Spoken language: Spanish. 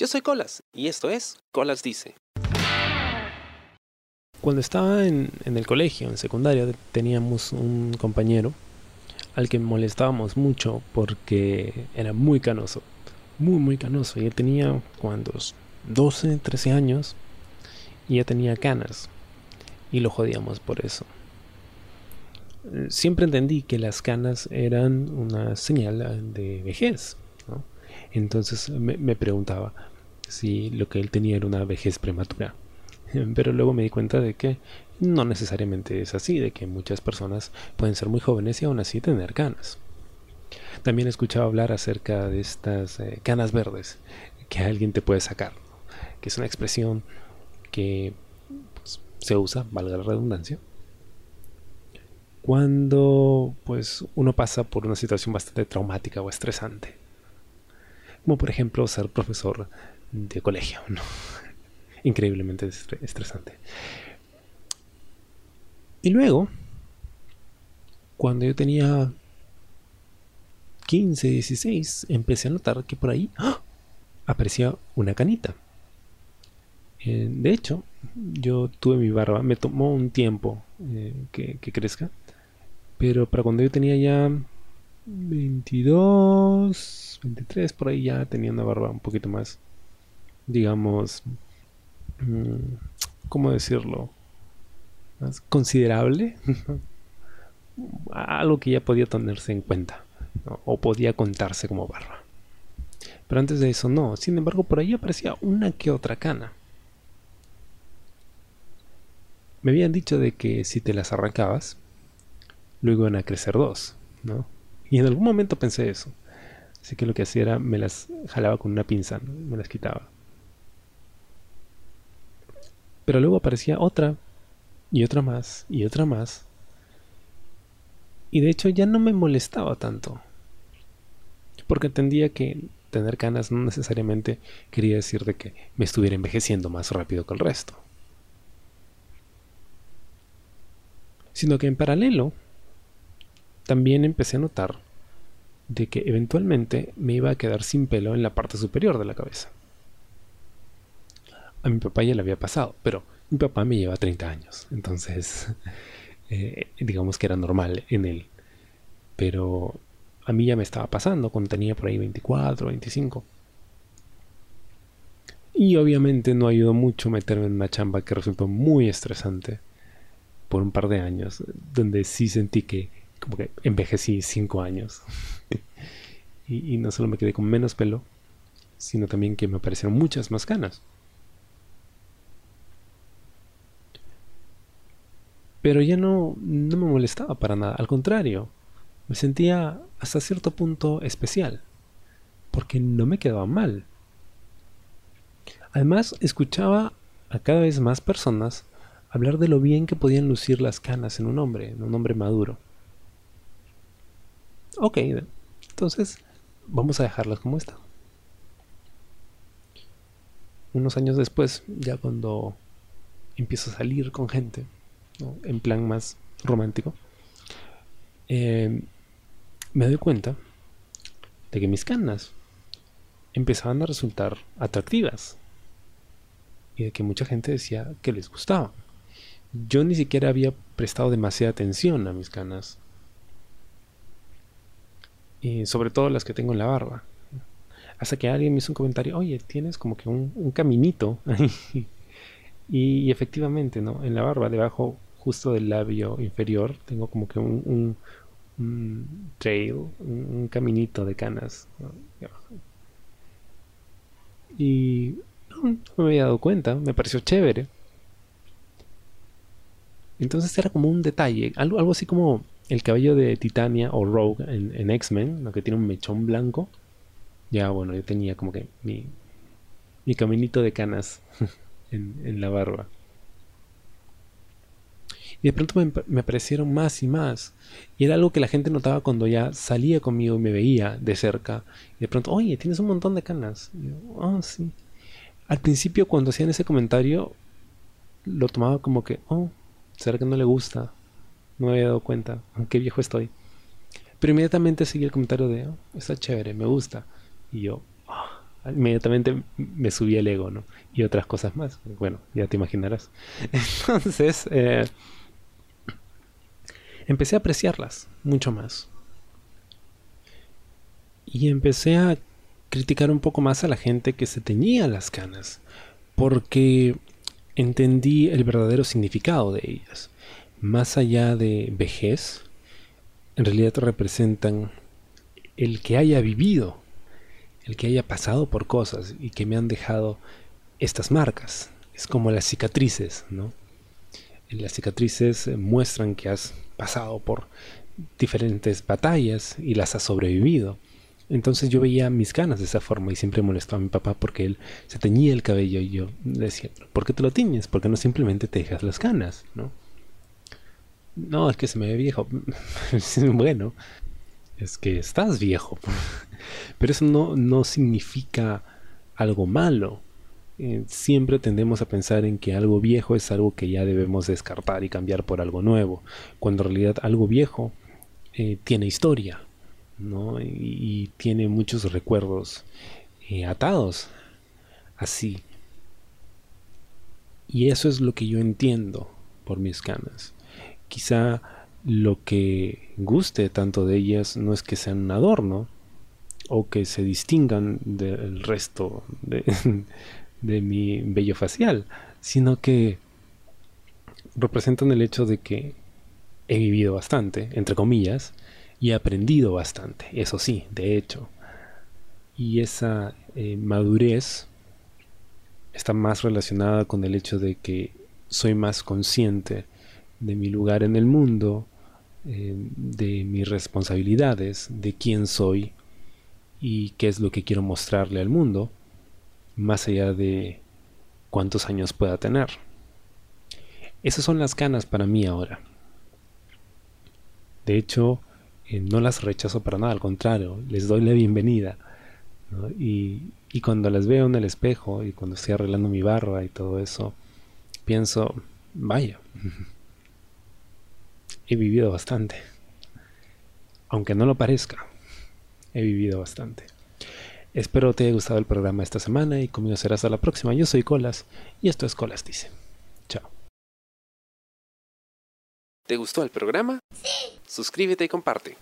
Yo soy Colas y esto es Colas Dice. Cuando estaba en, el colegio, en secundaria, teníamos un compañero al que molestábamos mucho porque era muy canoso. Muy, muy canoso. Y él tenía, ¿cuántos? 12, 13 años. Y ya tenía canas. Y lo jodíamos por eso. Siempre entendí que las canas eran una señal de vejez. Entonces me preguntaba si lo que él tenía era una vejez prematura. Pero luego me di cuenta de que no necesariamente es así, de que muchas personas pueden ser muy jóvenes y aún así tener canas. También he escuchado hablar acerca de estas eh, canas verdes que alguien te puede sacar, que es una expresión que pues, se usa, valga la redundancia, cuando pues uno pasa por una situación bastante traumática o estresante. Como por ejemplo ser profesor de colegio. Increíblemente estresante. Y luego, cuando yo tenía 15, 16, empecé a notar que por ahí ¡ah! aparecía una canita. Eh, de hecho, yo tuve mi barba, me tomó un tiempo eh, que, crezca, pero para cuando yo tenía ya 22, 23, por ahí ya tenía una barba un poquito más, digamos, mm, ¿cómo decirlo? Más considerable. Algo que ya podía tenerse en cuenta o podía contarse como barba. Pero antes de eso no. Sin embargo, por ahí aparecía una que otra cana. Me habían dicho de que si te las arrancabas, luego iban a crecer dos, ¿no? Y en algún momento pensé eso. Así que lo que hacía era me las jalaba con una pinza, me las quitaba. Pero luego aparecía otra, y otra más, y otra más. Y de hecho ya no me molestaba tanto. Porque entendía que tener canas no necesariamente quería decir de que me estuviera envejeciendo más rápido que el resto. Sino que en paralelo también empecé a notar de que eventualmente me iba a quedar sin pelo en la parte superior de la cabeza. A mi papá ya le había pasado, pero mi papá me lleva 30 años, entonces eh, digamos que era normal en él. Pero a mí ya me estaba pasando cuando tenía por ahí 24, 25. Y obviamente no ayudó mucho meterme en una chamba que resultó muy estresante por un par de años, donde sí sentí que como que envejecí 5 años. y, y no solo me quedé con menos pelo, sino también que me aparecieron muchas más canas. Pero ya no, no me molestaba para nada, al contrario, me sentía hasta cierto punto especial, porque no me quedaba mal. Además, escuchaba a cada vez más personas hablar de lo bien que podían lucir las canas en un hombre, en un hombre maduro. Ok, entonces vamos a dejarlas como están. Unos años después, ya cuando empiezo a salir con gente, en plan más romántico, eh, me doy cuenta de que mis canas empezaban a resultar atractivas y de que mucha gente decía que les gustaba. Yo ni siquiera había prestado demasiada atención a mis canas. Sobre todo las que tengo en la barba. Hasta que alguien me hizo un comentario, oye, tienes como que un, caminito. y, efectivamente, ¿no? En la barba, debajo justo del labio inferior, tengo como que un, trail, un, caminito de canas. Y no, me había dado cuenta, me pareció chévere. Entonces era como un detalle, algo así como el cabello de Titania o Rogue en, X-Men, lo que tiene un mechón blanco. Ya, bueno, yo tenía como que mi, mi caminito de canas en la barba. Y de pronto me, aparecieron más y más. Y era algo que la gente notaba cuando ya salía conmigo y me veía de cerca. Y de pronto, oye, tienes un montón de canas. Y yo, oh, sí. Al principio, cuando hacían ese comentario, lo tomaba como que, oh, ¿será que no le gusta? No me había dado cuenta. Qué viejo estoy. Pero inmediatamente seguí el comentario de, oh, está chévere, me gusta. Y yo, oh, inmediatamente me subí el ego, ¿no? Y otras cosas más. Bueno, ya te imaginarás. Entonces, eh, empecé a apreciarlas mucho más. Y empecé a criticar un poco más a la gente que se teñía las canas. Porque entendí el verdadero significado de ellas. Más allá de vejez, en realidad representan el que haya vivido, el que haya pasado por cosas y que me han dejado estas marcas. Es como las cicatrices, ¿no? Las cicatrices muestran que has pasado por diferentes batallas y las has sobrevivido. Entonces yo veía mis canas de esa forma y siempre molestó a mi papá porque él se teñía el cabello y yo decía, ¿por qué te lo tiñes? ¿Por qué no simplemente te dejas las canas? ¿no? No, es que se me ve viejo. bueno, es que estás viejo. Pero eso no, no significa algo malo. Eh, siempre tendemos a pensar en que algo viejo es algo que ya debemos descartar y cambiar por algo nuevo, cuando en realidad algo viejo eh, tiene historia, y, tiene muchos recuerdos eh, atados así. Y eso es lo que yo entiendo por mis canas. Quizá lo que guste tanto de ellas no es que sean un adorno o que se distingan del resto de, mi vello facial, sino que representan el hecho de que he vivido bastante, entre comillas, y he aprendido bastante, eso sí, de hecho. Y esa eh, madurez está más relacionada con el hecho de que soy más consciente de mi lugar en el mundo, eh, de mis responsabilidades, de quién soy y qué es lo que quiero mostrarle al mundo, más allá de cuántos años pueda tener. Esas son las ganas para mí ahora. De hecho, eh, no las rechazo para nada, al contrario, les doy la bienvenida. Y, y, cuando las veo en el espejo y cuando estoy arreglando mi barba y todo eso, pienso, vaya, he vivido bastante. Aunque no lo parezca, he vivido bastante. Espero te haya gustado el programa esta semana y conmigo será hasta la próxima. Yo soy Colas y esto es Colas Dice. Chao. ¿Te gustó el programa? Sí. Suscríbete y comparte.